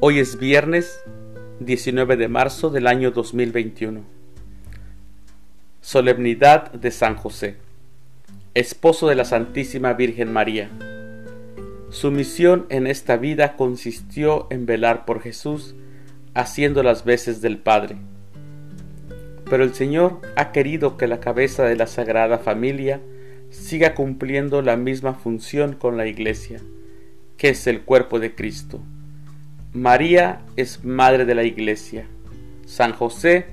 Hoy es viernes 19 de marzo del año 2021. Solemnidad de San José, esposo de la Santísima Virgen María. Su misión en esta vida consistió en velar por Jesús, haciendo las veces del Padre. Pero el Señor ha querido que la cabeza de la Sagrada Familia siga cumpliendo la misma función con la Iglesia, que es el cuerpo de Cristo María es madre de la iglesia. San José,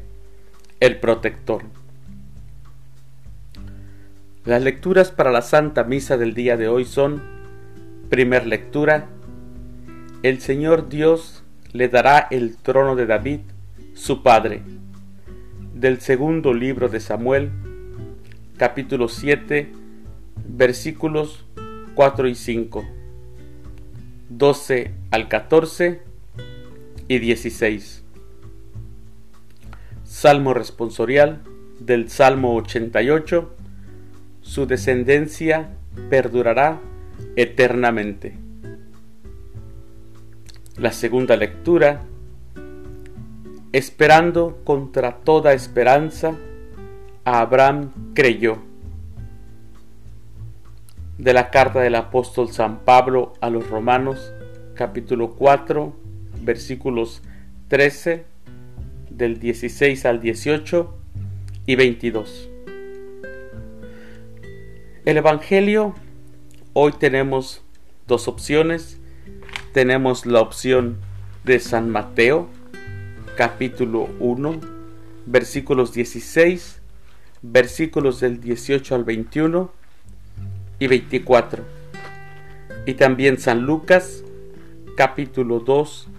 el protector. Las lecturas para la Santa Misa del día de hoy son, primer lectura, el Señor Dios le dará el trono de David, su padre. Del segundo libro de Samuel, capítulo 7, versículos 4 y 5. 12 al 14 y 16. Salmo responsorial del Salmo 88. Su descendencia perdurará eternamente. La segunda lectura. Esperando contra toda esperanza, Abraham creyó. De la carta del apóstol San Pablo a los Romanos, capítulo 4, versículos 13 del 16 al 18 y 22. El Evangelio, hoy tenemos dos opciones. Tenemos la opción de San Mateo, capítulo 1, versículos 16, versículos del 18 al 21 y 24. Y también San Lucas, capítulo 2,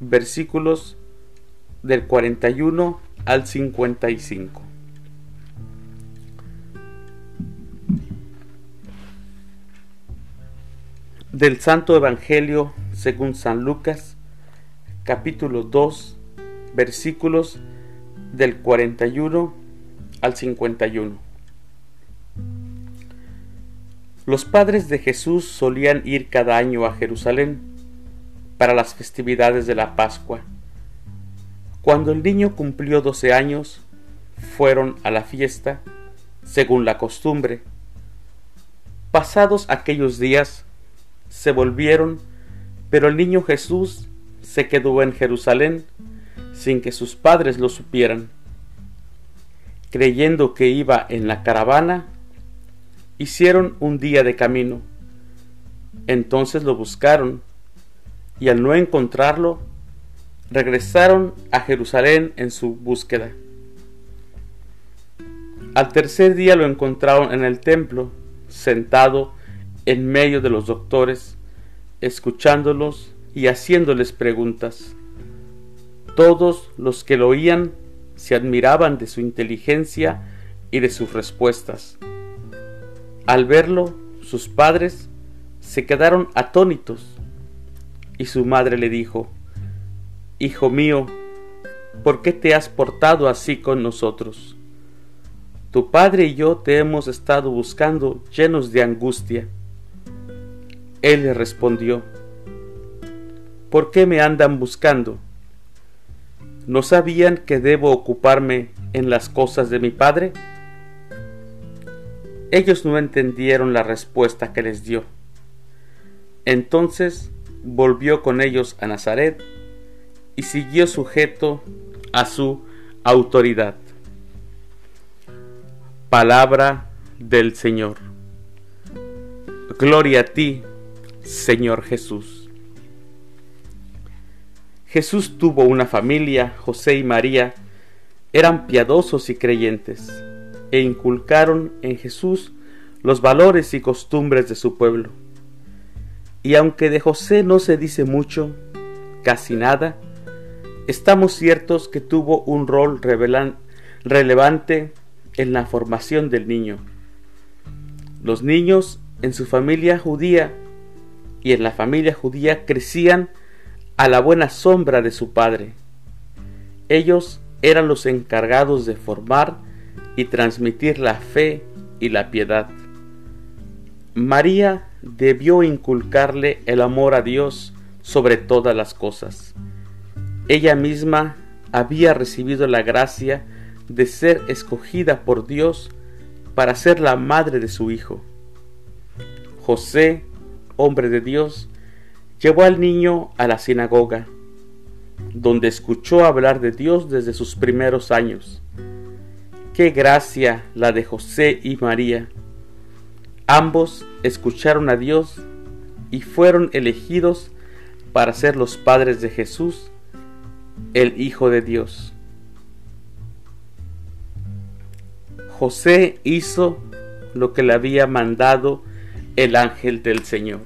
versículos del 41 al 55. Del Santo Evangelio según San Lucas, capítulo 2, versículos del 41 al 51. Los padres de Jesús solían ir cada año a Jerusalén para las festividades de la Pascua. Cuando el niño cumplió doce años, fueron a la fiesta, según la costumbre. Pasados aquellos días, se volvieron, pero el niño Jesús se quedó en Jerusalén sin que sus padres lo supieran. Creyendo que iba en la caravana, hicieron un día de camino. Entonces lo buscaron y al no encontrarlo, regresaron a Jerusalén en su búsqueda. Al tercer día lo encontraron en el templo, sentado en medio de los doctores, escuchándolos y haciéndoles preguntas. Todos los que lo oían se admiraban de su inteligencia y de sus respuestas. Al verlo, sus padres se quedaron atónitos y su madre le dijo, Hijo mío, ¿por qué te has portado así con nosotros? Tu padre y yo te hemos estado buscando llenos de angustia. Él le respondió, ¿por qué me andan buscando? ¿No sabían que debo ocuparme en las cosas de mi padre? Ellos no entendieron la respuesta que les dio. Entonces volvió con ellos a Nazaret y siguió sujeto a su autoridad. Palabra del Señor. Gloria a ti, Señor Jesús. Jesús tuvo una familia, José y María eran piadosos y creyentes, e inculcaron en Jesús los valores y costumbres de su pueblo y aunque de José no se dice mucho, casi nada, estamos ciertos que tuvo un rol relevante en la formación del niño. Los niños en su familia judía y en la familia judía crecían a la buena sombra de su padre. Ellos eran los encargados de formar y transmitir la fe y la piedad. María debió inculcarle el amor a Dios, sobre todas las cosas. Ella misma había recibido la gracia de ser escogida por Dios para ser la madre de su hijo. José, hombre de Dios, llevó al niño a la sinagoga, donde escuchó hablar de Dios desde sus primeros años. Qué gracia la de José y María. Ambos escucharon a Dios y fueron elegidos para ser los padres de Jesús, el Hijo de Dios. José hizo lo que le había mandado el ángel del Señor.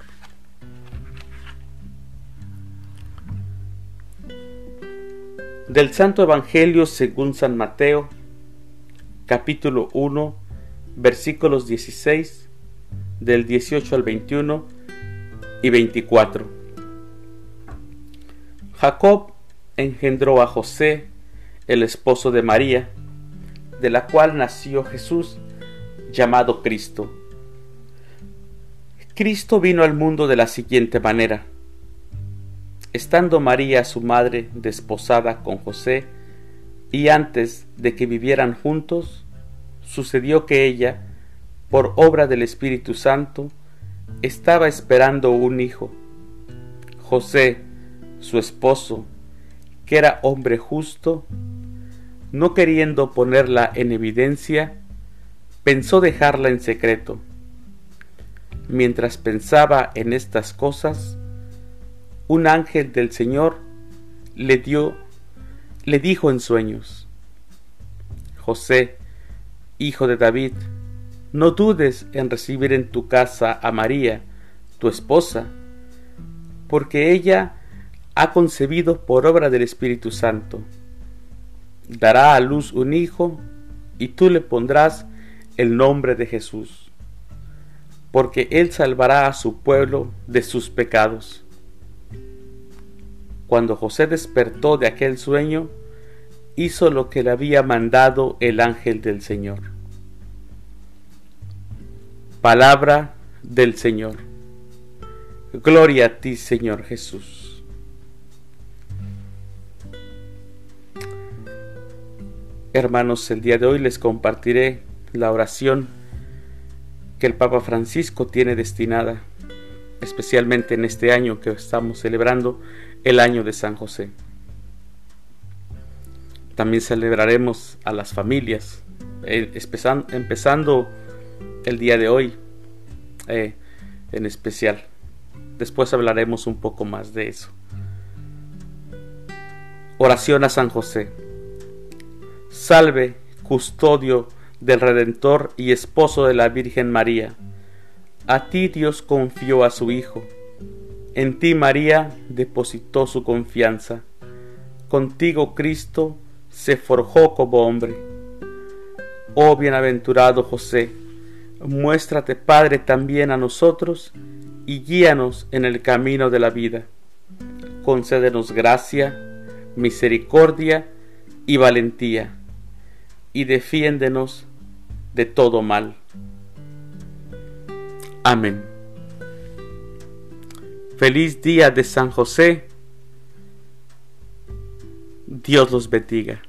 Del Santo Evangelio según San Mateo, capítulo 1, versículos 16, del 18 al 21 y 24. Jacob engendró a José, el esposo de María, de la cual nació Jesús, llamado Cristo. Cristo vino al mundo de la siguiente manera. Estando María su madre desposada con José, y antes de que vivieran juntos, sucedió que ella, por obra del Espíritu Santo, estaba esperando un hijo. José, su esposo, que era hombre justo, no queriendo ponerla en evidencia, pensó dejarla en secreto. Mientras pensaba en estas cosas, un ángel del Señor le dio le dijo en sueños, José, hijo de David, no dudes en recibir en tu casa a María, tu esposa, porque ella ha concebido por obra del Espíritu Santo. Dará a luz un hijo, y tú le pondrás el nombre de Jesús, porque él salvará a su pueblo de sus pecados. Cuando José despertó de aquel sueño, hizo lo que le había mandado el ángel del Señor. Palabra del Señor. Gloria a ti, Señor Jesús. Hermanos, el día de hoy les compartiré la oración que el Papa Francisco tiene destinada, especialmente en este año que estamos celebrando el año de San José. También celebraremos a las familias, eh, empezando el día de hoy eh, en especial. Después hablaremos un poco más de eso. Oración a San José. Salve, custodio del Redentor y esposo de la Virgen María. A ti Dios confió a su Hijo en ti María depositó su confianza. Contigo Cristo se forjó como hombre. Oh bienaventurado José, muéstrate Padre también a nosotros y guíanos en el camino de la vida. Concédenos gracia, misericordia y valentía, y defiéndenos de todo mal. Amén. Feliz día de San José. Dios los bendiga.